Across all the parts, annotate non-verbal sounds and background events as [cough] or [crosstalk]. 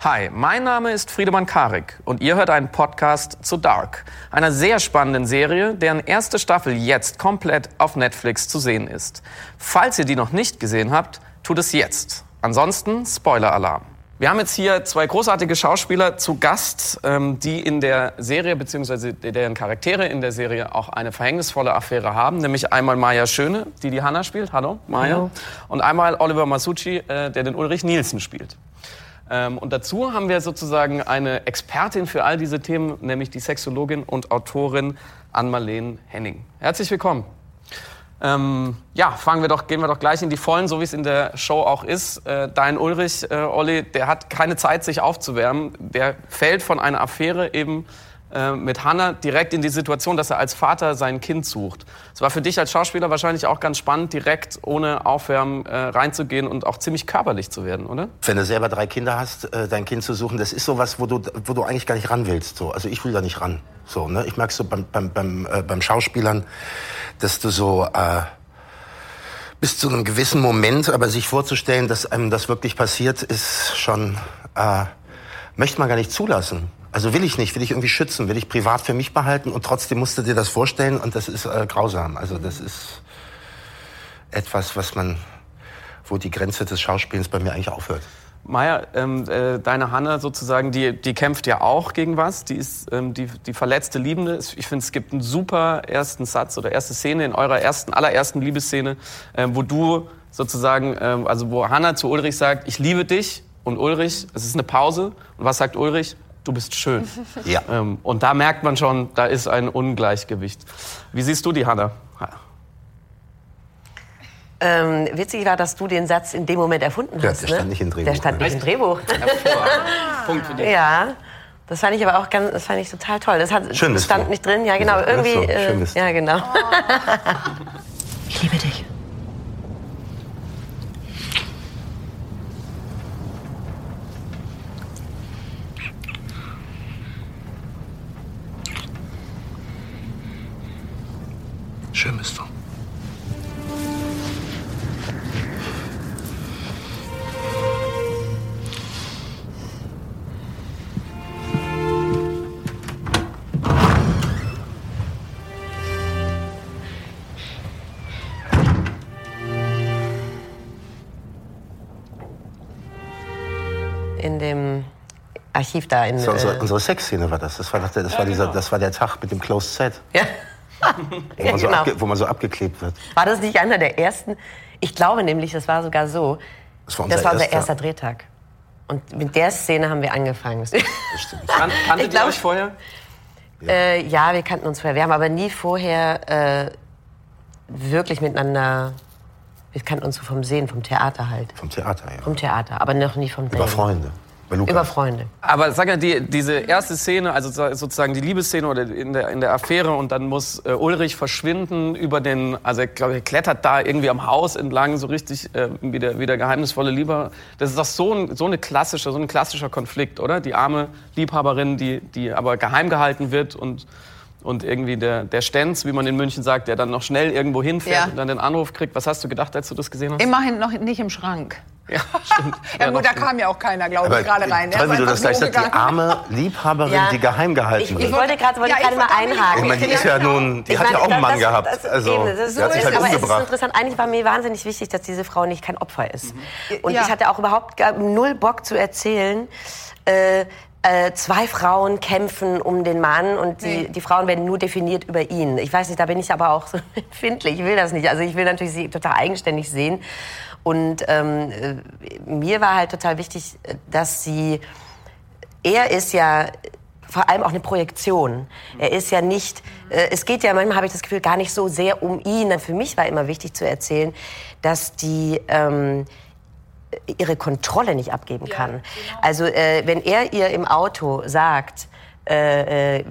Hi, mein Name ist Friedemann Karik und ihr hört einen Podcast zu Dark, einer sehr spannenden Serie, deren erste Staffel jetzt komplett auf Netflix zu sehen ist. Falls ihr die noch nicht gesehen habt, tut es jetzt. Ansonsten Spoiler-Alarm. Wir haben jetzt hier zwei großartige Schauspieler zu Gast, ähm, die in der Serie bzw. deren Charaktere in der Serie auch eine verhängnisvolle Affäre haben, nämlich einmal Maya Schöne, die die Hanna spielt, hallo Maya, hallo. und einmal Oliver Masucci, äh, der den Ulrich Nielsen spielt. Ähm, und dazu haben wir sozusagen eine Expertin für all diese Themen, nämlich die Sexologin und Autorin Ann-Marleen Henning. Herzlich willkommen. Ähm, ja, fangen wir doch, gehen wir doch gleich in die Vollen, so wie es in der Show auch ist. Äh, dein Ulrich, äh, Olli, der hat keine Zeit, sich aufzuwärmen. Der fällt von einer Affäre eben äh, mit Hannah direkt in die Situation, dass er als Vater sein Kind sucht. Es war für dich als Schauspieler wahrscheinlich auch ganz spannend, direkt ohne Aufwärmen äh, reinzugehen und auch ziemlich körperlich zu werden, oder? Wenn du selber drei Kinder hast, äh, dein Kind zu suchen, das ist sowas, wo du, wo du eigentlich gar nicht ran willst. So. Also ich will da nicht ran. So, ne? Ich merke so beim, beim, beim, äh, beim Schauspielern, dass du so äh, bis zu einem gewissen Moment, aber sich vorzustellen, dass einem das wirklich passiert, ist schon, äh, möchte man gar nicht zulassen. Also will ich nicht, will ich irgendwie schützen, will ich privat für mich behalten und trotzdem musst du dir das vorstellen und das ist äh, grausam. Also das ist etwas, was man, wo die Grenze des Schauspielens bei mir eigentlich aufhört. Maja, ähm, äh, deine Hanne sozusagen, die, die kämpft ja auch gegen was. Die ist ähm, die, die verletzte Liebende. Ich finde, es gibt einen super ersten Satz oder erste Szene in eurer ersten, allerersten Liebesszene, ähm, wo du sozusagen, ähm, also wo Hanna zu Ulrich sagt, ich liebe dich. Und Ulrich, es ist eine Pause. Und was sagt Ulrich? Du bist schön. [laughs] Ja. Ähm, und da merkt man schon, da ist ein Ungleichgewicht. Wie siehst du die, Hanna? Ähm, witzig war, dass du den Satz in dem Moment erfunden ja, hast. Der stand ne? nicht im Drehbuch. Der stand nicht im Drehbuch. [laughs] Punkt für dich. Ja. Das fand ich aber auch ganz, das fand ich total toll. Das hat, Schön stand du. nicht drin, ja genau, irgendwie. So, äh, ja genau. [laughs] ich liebe dich. Schön bist du. In dem Archiv da in. War unsere, äh, unsere Sexszene war das. Das war, das, das, ja, war dieser, genau. das war der Tag mit dem Closed Set. Ja wo, man so genau. abge, wo man so abgeklebt wird. War das nicht einer der ersten? Ich glaube nämlich, das war sogar so. Das war unser, das war unser erster, erster Drehtag. Und mit der Szene haben wir angefangen. Das stimmt. [laughs] Kan kanntet ihr euch vorher? Ja. Äh, ja. wir kannten uns vorher. Wir haben aber nie vorher äh, wirklich miteinander. Wir kannten uns so vom Sehen, vom Theater halt. Vom Theater, ja. Vom Theater, aber noch nie vom Drehen. Über Freunde. Über Freunde. Aber sag ja, die, diese erste Szene, also sozusagen die Liebesszene oder in der, in der Affäre und dann muss äh, Ulrich verschwinden über den, also ich glaube, er klettert da irgendwie am Haus entlang, so richtig äh, wie, der, wie der geheimnisvolle Liebe. Das ist doch so ein, so eine klassische, so ein klassischer Konflikt, oder? Die arme Liebhaberin, die, die aber geheim gehalten wird und und irgendwie der, der Stenz, wie man in München sagt, der dann noch schnell irgendwo hinfährt ja. und dann den Anruf kriegt. Was hast du gedacht, als du das gesehen hast? Immerhin noch nicht im Schrank. Ja, [laughs] stimmt. ja, ja gut, da kam ja auch keiner, glaube ich, gerade rein. Toll, wie du das gleich sagst, die arme Liebhaberin, ja. die geheim gehalten wird. Ich wollte gerade wollte ja, mal einhaken. Ich meine, die ist ja nun, die ich hat meine, ja auch einen Mann das, gehabt. Das, also, eben, das so hat sich halt aber umgebracht. es ist interessant. Eigentlich war mir wahnsinnig wichtig, dass diese Frau nicht kein Opfer ist. Mhm. Und ich hatte auch überhaupt null Bock zu erzählen, äh, äh, zwei Frauen kämpfen um den Mann und die, nee. die Frauen werden nur definiert über ihn. Ich weiß nicht, da bin ich aber auch so [laughs] empfindlich. Ich will das nicht. Also ich will natürlich sie total eigenständig sehen. Und ähm, äh, mir war halt total wichtig, dass sie, er ist ja vor allem auch eine Projektion. Er ist ja nicht, äh, es geht ja manchmal, habe ich das Gefühl, gar nicht so sehr um ihn. Für mich war immer wichtig zu erzählen, dass die, ähm, ihre Kontrolle nicht abgeben kann. Ja, genau. Also äh, wenn er ihr im Auto sagt, äh, äh,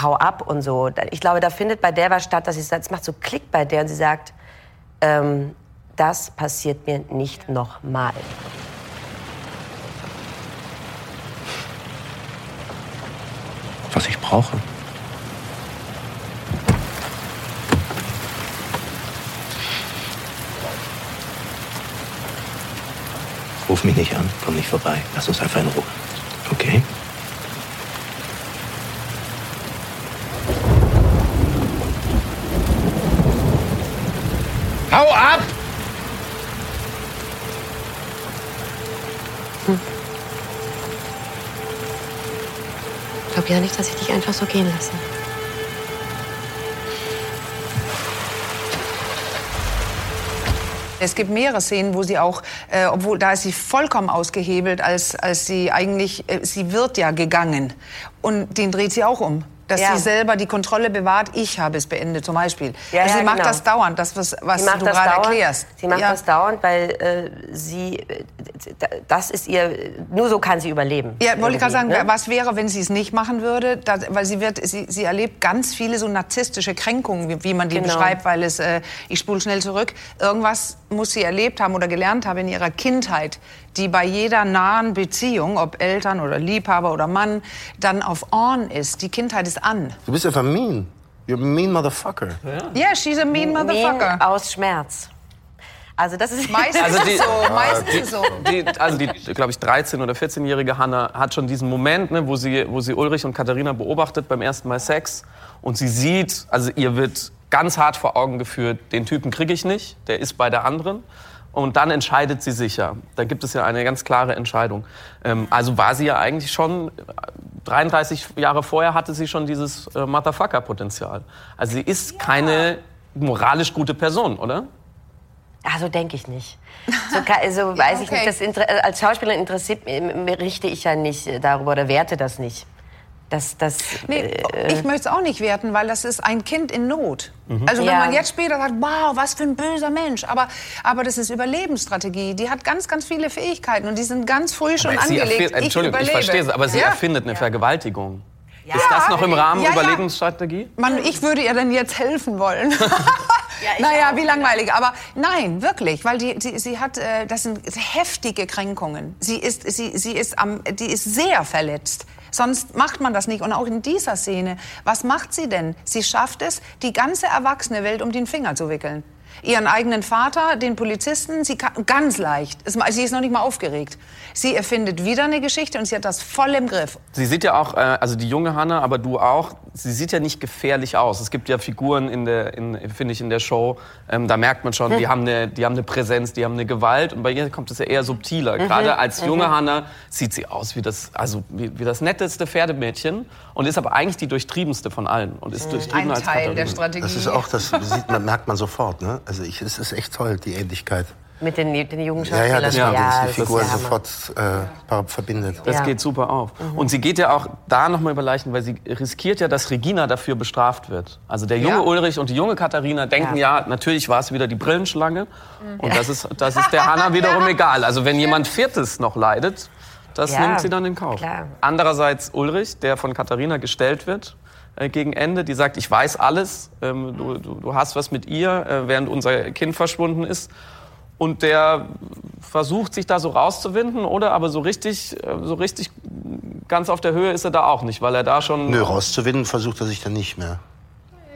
hau ab und so, ich glaube, da findet bei der was statt, dass sie sagt, es macht so Klick bei der und sie sagt, ähm, das passiert mir nicht nochmal. Was ich brauche. Ruf mich nicht an, komm nicht vorbei. Lass uns einfach in Ruhe. Okay. Hau ab! Ja nicht, dass ich dich einfach so gehen lasse. Es gibt mehrere Szenen, wo sie auch, äh, obwohl da ist sie vollkommen ausgehebelt, als, als sie eigentlich, äh, sie wird ja gegangen. Und den dreht sie auch um dass ja. sie selber die Kontrolle bewahrt. Ich habe es beendet, zum Beispiel. Ja, also sie macht genau. das dauernd, das, was, was du gerade erklärst. Sie macht das dauernd, weil äh, sie, äh, das ist ihr, nur so kann sie überleben. Ja, wollte ich gerade sagen, ne? was wäre, wenn sie es nicht machen würde? Da, weil sie wird, sie, sie erlebt ganz viele so narzisstische Kränkungen, wie, wie man die genau. beschreibt, weil es, äh, ich spule schnell zurück, irgendwas muss sie erlebt haben oder gelernt haben in ihrer Kindheit, die bei jeder nahen Beziehung, ob Eltern oder Liebhaber oder Mann, dann auf on ist. Die Kindheit ist an. Du bist einfach mean. You're a mean motherfucker. Ja, yeah, she's a mean motherfucker. Mean aus Schmerz. Also das ist meistens [laughs] also die, so. Meistens so. Die, also die, glaube ich, 13- oder 14-jährige Hanna hat schon diesen Moment, ne, wo, sie, wo sie Ulrich und Katharina beobachtet beim ersten Mal Sex. Und sie sieht, also ihr wird ganz hart vor Augen geführt, den Typen kriege ich nicht, der ist bei der anderen. Und dann entscheidet sie sich ja. Da gibt es ja eine ganz klare Entscheidung. Ähm, also war sie ja eigentlich schon, 33 Jahre vorher hatte sie schon dieses äh, Motherfucker-Potenzial. Also sie ist ja. keine moralisch gute Person, oder? Also denke ich nicht. So, also [laughs] weiß ja, okay. ich nicht. Das, als Schauspielerin interessiert, richte ich ja nicht darüber oder werte das nicht. Das, das, nee, äh, ich möchte es auch nicht werten, weil das ist ein Kind in Not. Mhm. Also wenn ja. man jetzt später sagt, wow, was für ein böser Mensch, aber, aber das ist Überlebensstrategie. Die hat ganz, ganz viele Fähigkeiten und die sind ganz früh schon angelegt. Entschuldigung, ich, ich verstehe es, aber sie ja? erfindet eine ja. Vergewaltigung. Ja. Ist das noch im Rahmen ja, Überlebensstrategie? Man, ich würde ihr denn jetzt helfen wollen. [laughs] ja, naja, auch. wie langweilig. Aber nein, wirklich, weil die, die, sie hat, äh, das sind heftige Kränkungen. Sie ist, sie, sie ist, am, die ist sehr verletzt. Sonst macht man das nicht. Und auch in dieser Szene, was macht sie denn? Sie schafft es, die ganze erwachsene Welt um den Finger zu wickeln ihren eigenen Vater, den Polizisten, sie kann, ganz leicht. Sie ist noch nicht mal aufgeregt. Sie erfindet wieder eine Geschichte und sie hat das voll im Griff. Sie sieht ja auch, äh, also die junge Hanna, aber du auch, sie sieht ja nicht gefährlich aus. Es gibt ja Figuren in der, in, finde ich, in der Show, ähm, da merkt man schon, hm. die, haben eine, die haben eine Präsenz, die haben eine Gewalt und bei ihr kommt es ja eher subtiler. Mhm. Gerade als mhm. junge mhm. Hanna sieht sie aus wie das, also wie, wie, das netteste Pferdemädchen und ist aber eigentlich die durchtriebenste von allen und ist mhm. durchtrieben Ein als Teil Katharina. der Strategie. Das ist auch, das sieht man, merkt man sofort. Ne? Also ich, es ist echt toll, die Ähnlichkeit. Mit den, den jungen Schauspielern. Ja, ja, dass man ja, die Figur sofort äh, verbindet. Das ja. geht super auf. Mhm. Und sie geht ja auch da nochmal über Leichen, weil sie riskiert ja, dass Regina dafür bestraft wird. Also der junge ja. Ulrich und die junge Katharina denken ja, natürlich war es wieder die Brillenschlange. Mhm. Und das ist, das ist [laughs] der Hanna wiederum egal. Also wenn jemand Viertes noch leidet, das nimmt sie dann in Kauf. Klar. Andererseits Ulrich, der von Katharina gestellt wird, äh, gegen Ende, die sagt, ich weiß alles, ähm, du, du, du, hast was mit ihr, äh, während unser Kind verschwunden ist. Und der versucht sich da so rauszuwinden, oder? Aber so richtig, äh, so richtig ganz auf der Höhe ist er da auch nicht, weil er da schon. Nö, rauszuwinden versucht er sich dann nicht mehr.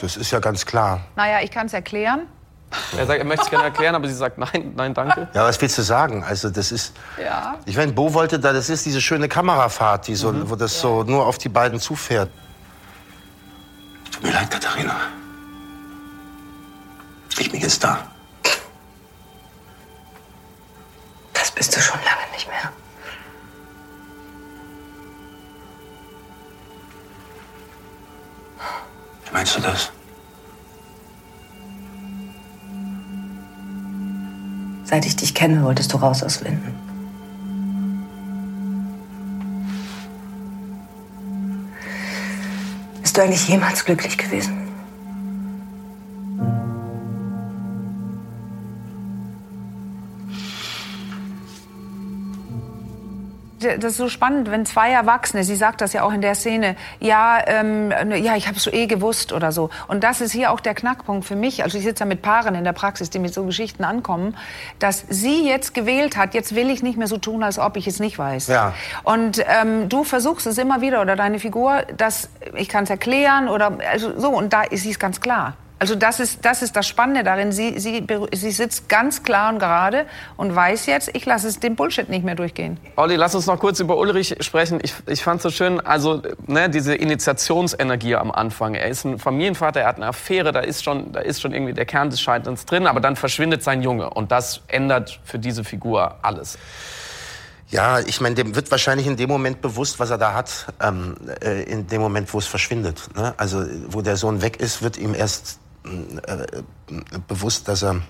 Das ist ja ganz klar. Naja, ich kann es erklären. Er sagt, er möchte es gerne erklären, aber sie sagt nein, nein, danke. Ja, was willst du sagen? Also das ist. Ja. Ich meine, Bo wollte da, das ist diese schöne Kamerafahrt, die so, mhm. wo das ja. so nur auf die beiden zufährt. Mir leid, Katharina. Ich bin jetzt da. Das bist du schon lange nicht mehr. Wie meinst du das? Seit ich dich kenne, wolltest du raus aus Linden. Bist du eigentlich jemals glücklich gewesen? Das ist so spannend, wenn zwei Erwachsene, sie sagt das ja auch in der Szene, ja, ähm, ja, ich habe es so eh gewusst oder so. Und das ist hier auch der Knackpunkt für mich. Also ich sitze ja mit Paaren in der Praxis, die mit so Geschichten ankommen, dass sie jetzt gewählt hat, jetzt will ich nicht mehr so tun, als ob ich es nicht weiß. Ja. Und ähm, du versuchst es immer wieder oder deine Figur, dass ich kann es erklären oder also so und da ist es ganz klar. Also das ist, das ist das Spannende darin. Sie, sie, sie sitzt ganz klar und gerade und weiß jetzt, ich lasse es den Bullshit nicht mehr durchgehen. Olli, lass uns noch kurz über Ulrich sprechen. Ich, ich fand es so schön, also ne, diese Initiationsenergie am Anfang. Er ist ein Familienvater, er hat eine Affäre, da ist schon, da ist schon irgendwie der Kern des Scheiterns drin, aber dann verschwindet sein Junge und das ändert für diese Figur alles. Ja, ich meine, dem wird wahrscheinlich in dem Moment bewusst, was er da hat, ähm, äh, in dem Moment, wo es verschwindet. Ne? Also wo der Sohn weg ist, wird ihm erst bewusst, dass er,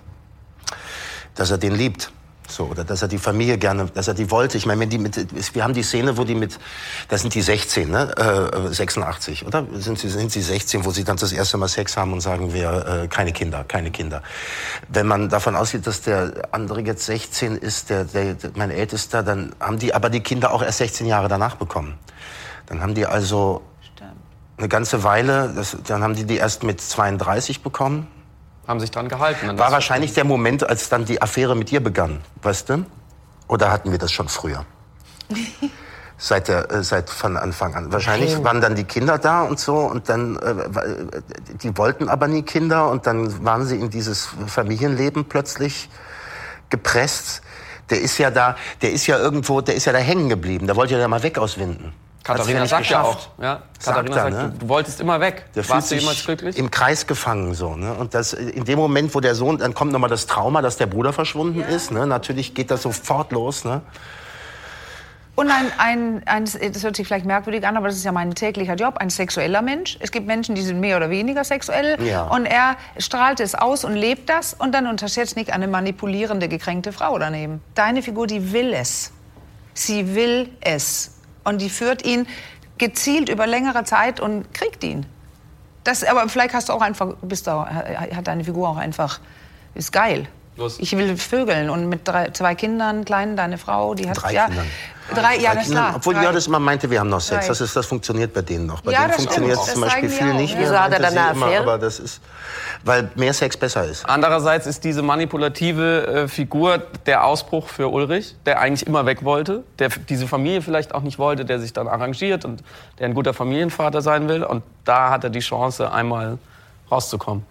dass er den liebt. So, oder dass er die Familie gerne, dass er die wollte. Ich meine, wenn die mit, wir haben die Szene, wo die mit, das sind die 16, ne, äh, 86, oder? Sind sie, sind sie 16, wo sie dann das erste Mal Sex haben und sagen, wir, äh, keine Kinder, keine Kinder. Wenn man davon ausgeht, dass der andere jetzt 16 ist, der, der, mein Ältester, dann haben die aber die Kinder auch erst 16 Jahre danach bekommen. Dann haben die also eine ganze Weile, das, dann haben die die erst mit 32 bekommen. Haben sich dran gehalten. War wahrscheinlich der Moment, als dann die Affäre mit dir begann, weißt du? Oder hatten wir das schon früher? [laughs] seit, der, äh, seit von Anfang an. Wahrscheinlich waren dann die Kinder da und so und dann, äh, die wollten aber nie Kinder und dann waren sie in dieses Familienleben plötzlich gepresst. Der ist ja da, der ist ja irgendwo, der ist ja da hängen geblieben. Der wollte ja da mal weg aus Winden. Katharina sagt ja auch. Ja, Katharina sagt, ne? du, du, wolltest immer weg. Der Warst du jemals glücklich? Im Kreis gefangen so. Ne? Und das, in dem Moment, wo der Sohn, dann kommt nochmal das Trauma, dass der Bruder verschwunden ja. ist. Ne? Natürlich geht das sofort los. Ne? Und ein, ein, ein, das hört sich vielleicht merkwürdig an, aber das ist ja mein täglicher Job, ein sexueller Mensch. Es gibt Menschen, die sind mehr oder weniger sexuell. Ja. Und er strahlt es aus und lebt das. Und dann unterschätzt nicht eine manipulierende, gekränkte Frau daneben. Deine Figur, die will es. Sie will es und die führt ihn gezielt über längere Zeit und kriegt ihn. Das, aber vielleicht hast du auch einfach, bist du, hat deine Figur auch einfach, ist geil. Los. Ich will vögeln und mit drei, zwei Kindern, kleinen, deine Frau, die hat drei ja, Kindern. Drei, ja, das klar. Obwohl drei. das immer meinte, wir haben noch Sex. Das, ist, das funktioniert bei denen noch. Bei ja, denen funktioniert es zum Beispiel viel auch. nicht. Wieso hat er dann eine Affäre? Immer, aber das ist, weil mehr Sex besser ist. Andererseits ist diese manipulative äh, Figur der Ausbruch für Ulrich, der eigentlich immer weg wollte, der diese Familie vielleicht auch nicht wollte, der sich dann arrangiert und der ein guter Familienvater sein will. Und da hat er die Chance, einmal rauszukommen.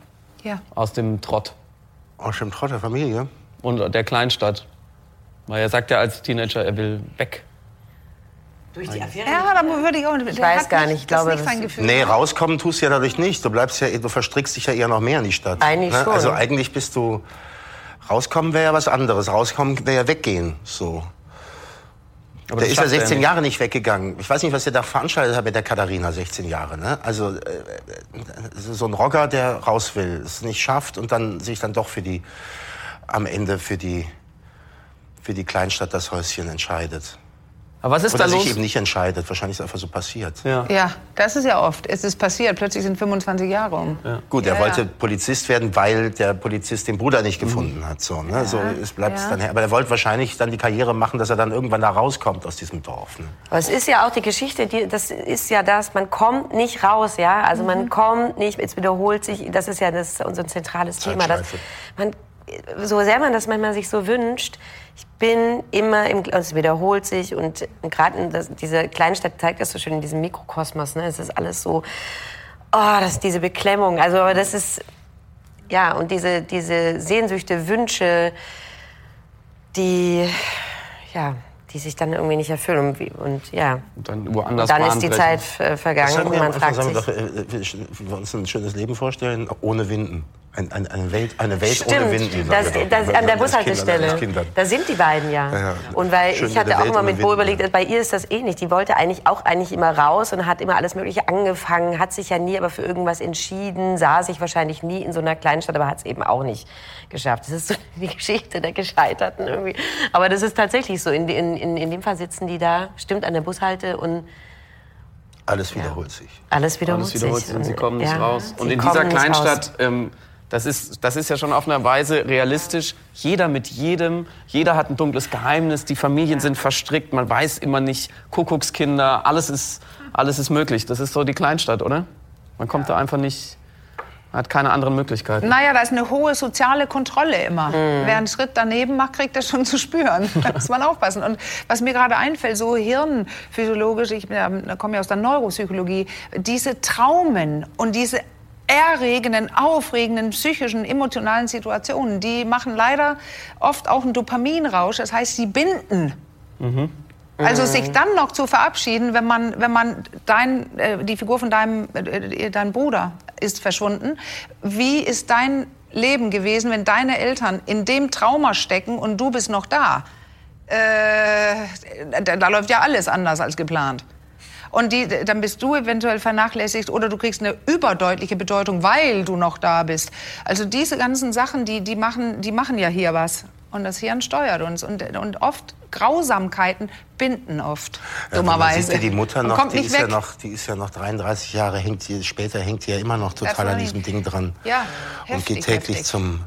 Ja. Aus dem Trott. Aus dem Trott der Familie? Und der Kleinstadt. Weil er sagt ja als Teenager, er will weg. Durch die Affäre? Ja, da würde ich auch Ich weiß gar nicht. Ich glaube, das nicht Gefühl. Nee, rauskommen tust du ja dadurch nicht. Du bleibst ja, du verstrickst dich ja eher noch mehr in die Stadt. Eigentlich ne? schon. Also eigentlich bist du, rauskommen wäre ja was anderes. Rauskommen wäre ja weggehen, so. Aber der ist ja 16 Jahre nicht weggegangen. Ich weiß nicht, was der da veranstaltet hat mit der Katharina, 16 Jahre. Ne? Also äh, so ein Rocker, der raus will, es nicht schafft und dann sich dann doch für die, am Ende für die, für die Kleinstadt das Häuschen entscheidet. Aber was ist Oder da los? sich eben nicht entscheidet. Wahrscheinlich ist es einfach so passiert. Ja. ja, das ist ja oft. Es ist passiert. Plötzlich sind 25 Jahre um. Ja. Gut, er ja, wollte Polizist werden, weil der Polizist den Bruder nicht gefunden mhm. hat. So, ne? so es bleibt dann her. Aber er wollte wahrscheinlich dann die Karriere machen, dass er dann irgendwann da rauskommt aus diesem Dorf. Ne? Aber es ist ja auch die Geschichte, die, das ist ja das, man kommt nicht raus, ja. Also mhm. man kommt nicht, es wiederholt sich, das ist ja das, unser zentrales Thema. Dass man, so sehr man das manchmal sich so wünscht, ich bin immer im, also es wiederholt sich und gerade diese Kleinstadt zeigt das so schön in diesem Mikrokosmos. Ne? Es ist alles so, oh, das ist diese Beklemmung. Also das ist, ja, und diese, diese Sehnsüchte, Wünsche, die, ja, die sich dann irgendwie nicht erfüllen. Und, und ja, und dann, woanders und dann ist die Zeit vergangen und man fragt sich... Doch, äh, wir uns ein schönes Leben vorstellen, ohne Winden. Ein, ein, eine Welt, eine Welt Stimmt, ohne Winden. Das, das, an der Bushaltestelle. Da sind die beiden ja. ja, ja. Und weil Schön, ich hatte auch immer mit Bo überlegt, bei ihr ist das eh nicht. Die wollte eigentlich auch eigentlich immer raus und hat immer alles Mögliche angefangen, hat sich ja nie aber für irgendwas entschieden, sah sich wahrscheinlich nie in so einer Kleinstadt, aber hat es eben auch nicht geschafft. Das ist so [laughs] die Geschichte der Gescheiterten irgendwie. Aber das ist tatsächlich so. In, in, in, in dem Fall sitzen die da, stimmt an der Bushalte und alles wiederholt ja. sich. Alles wiederholt, Alles wiederholt sich. Und sie kommen nicht raus. Und in dieser Kleinstadt ähm, das ist, das ist ja schon auf einer Weise realistisch. Jeder mit jedem, jeder hat ein dunkles Geheimnis, die Familien sind verstrickt, man weiß immer nicht, Kuckuckskinder, alles ist, alles ist möglich. Das ist so die Kleinstadt, oder? Man kommt ja. da einfach nicht, hat keine anderen Möglichkeiten. Naja, da ist eine hohe soziale Kontrolle immer. Mhm. Wer einen Schritt daneben macht, kriegt das schon zu spüren. [laughs] Da muss man aufpassen. Und was mir gerade einfällt, so hirnphysiologisch, ich komme ja aus der Neuropsychologie, diese Traumen und diese erregenden, aufregenden, psychischen, emotionalen Situationen. Die machen leider oft auch einen Dopaminrausch. Das heißt, sie binden. Mhm. Also sich dann noch zu verabschieden, wenn man, wenn man dein, äh, die Figur von deinem, äh, deinem Bruder ist verschwunden. Wie ist dein Leben gewesen, wenn deine Eltern in dem Trauma stecken und du bist noch da? Äh, da, da läuft ja alles anders als geplant. Und die, dann bist du eventuell vernachlässigt oder du kriegst eine überdeutliche Bedeutung, weil du noch da bist. Also diese ganzen Sachen, die, die, machen, die machen ja hier was. Und das Hirn steuert uns. Und, und oft Grausamkeiten binden oft, ja, dummerweise. die Mutter noch, die ist, ja noch, die ist ja noch 33 Jahre, hängt die, später hängt die ja immer noch total an diesem Ding dran. Ja, heftig, Und geht täglich heftig. zum,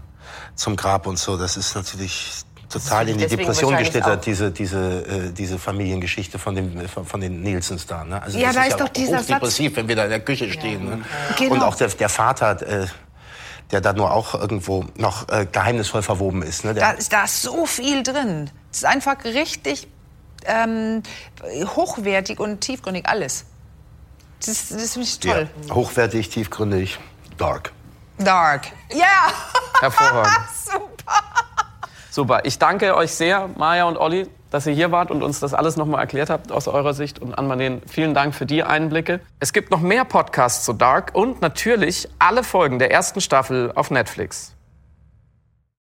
zum Grab und so. Das ist natürlich total in die Depression geschlittert, diese, diese, äh, diese Familiengeschichte von, dem, von den Nielsens da. Ne? Also ja, da ist, ist ja doch dieser depressiv, Satz. wenn wir da in der Küche stehen. Ja. Ne? Genau. Und auch der, der Vater, äh, der da nur auch irgendwo noch äh, geheimnisvoll verwoben ist. Ne? Da, da ist so viel drin. Es ist einfach richtig ähm, hochwertig und tiefgründig alles. Das, das finde ich toll. Ja, hochwertig, tiefgründig, dark. Dark. Ja. Yeah. Hervorragend. [laughs] Super. Super. Ich danke euch sehr, Maja und Olli, dass ihr hier wart und uns das alles nochmal erklärt habt aus eurer Sicht. Und an Marleen, vielen Dank für die Einblicke. Es gibt noch mehr Podcasts zu Dark und natürlich alle Folgen der ersten Staffel auf Netflix.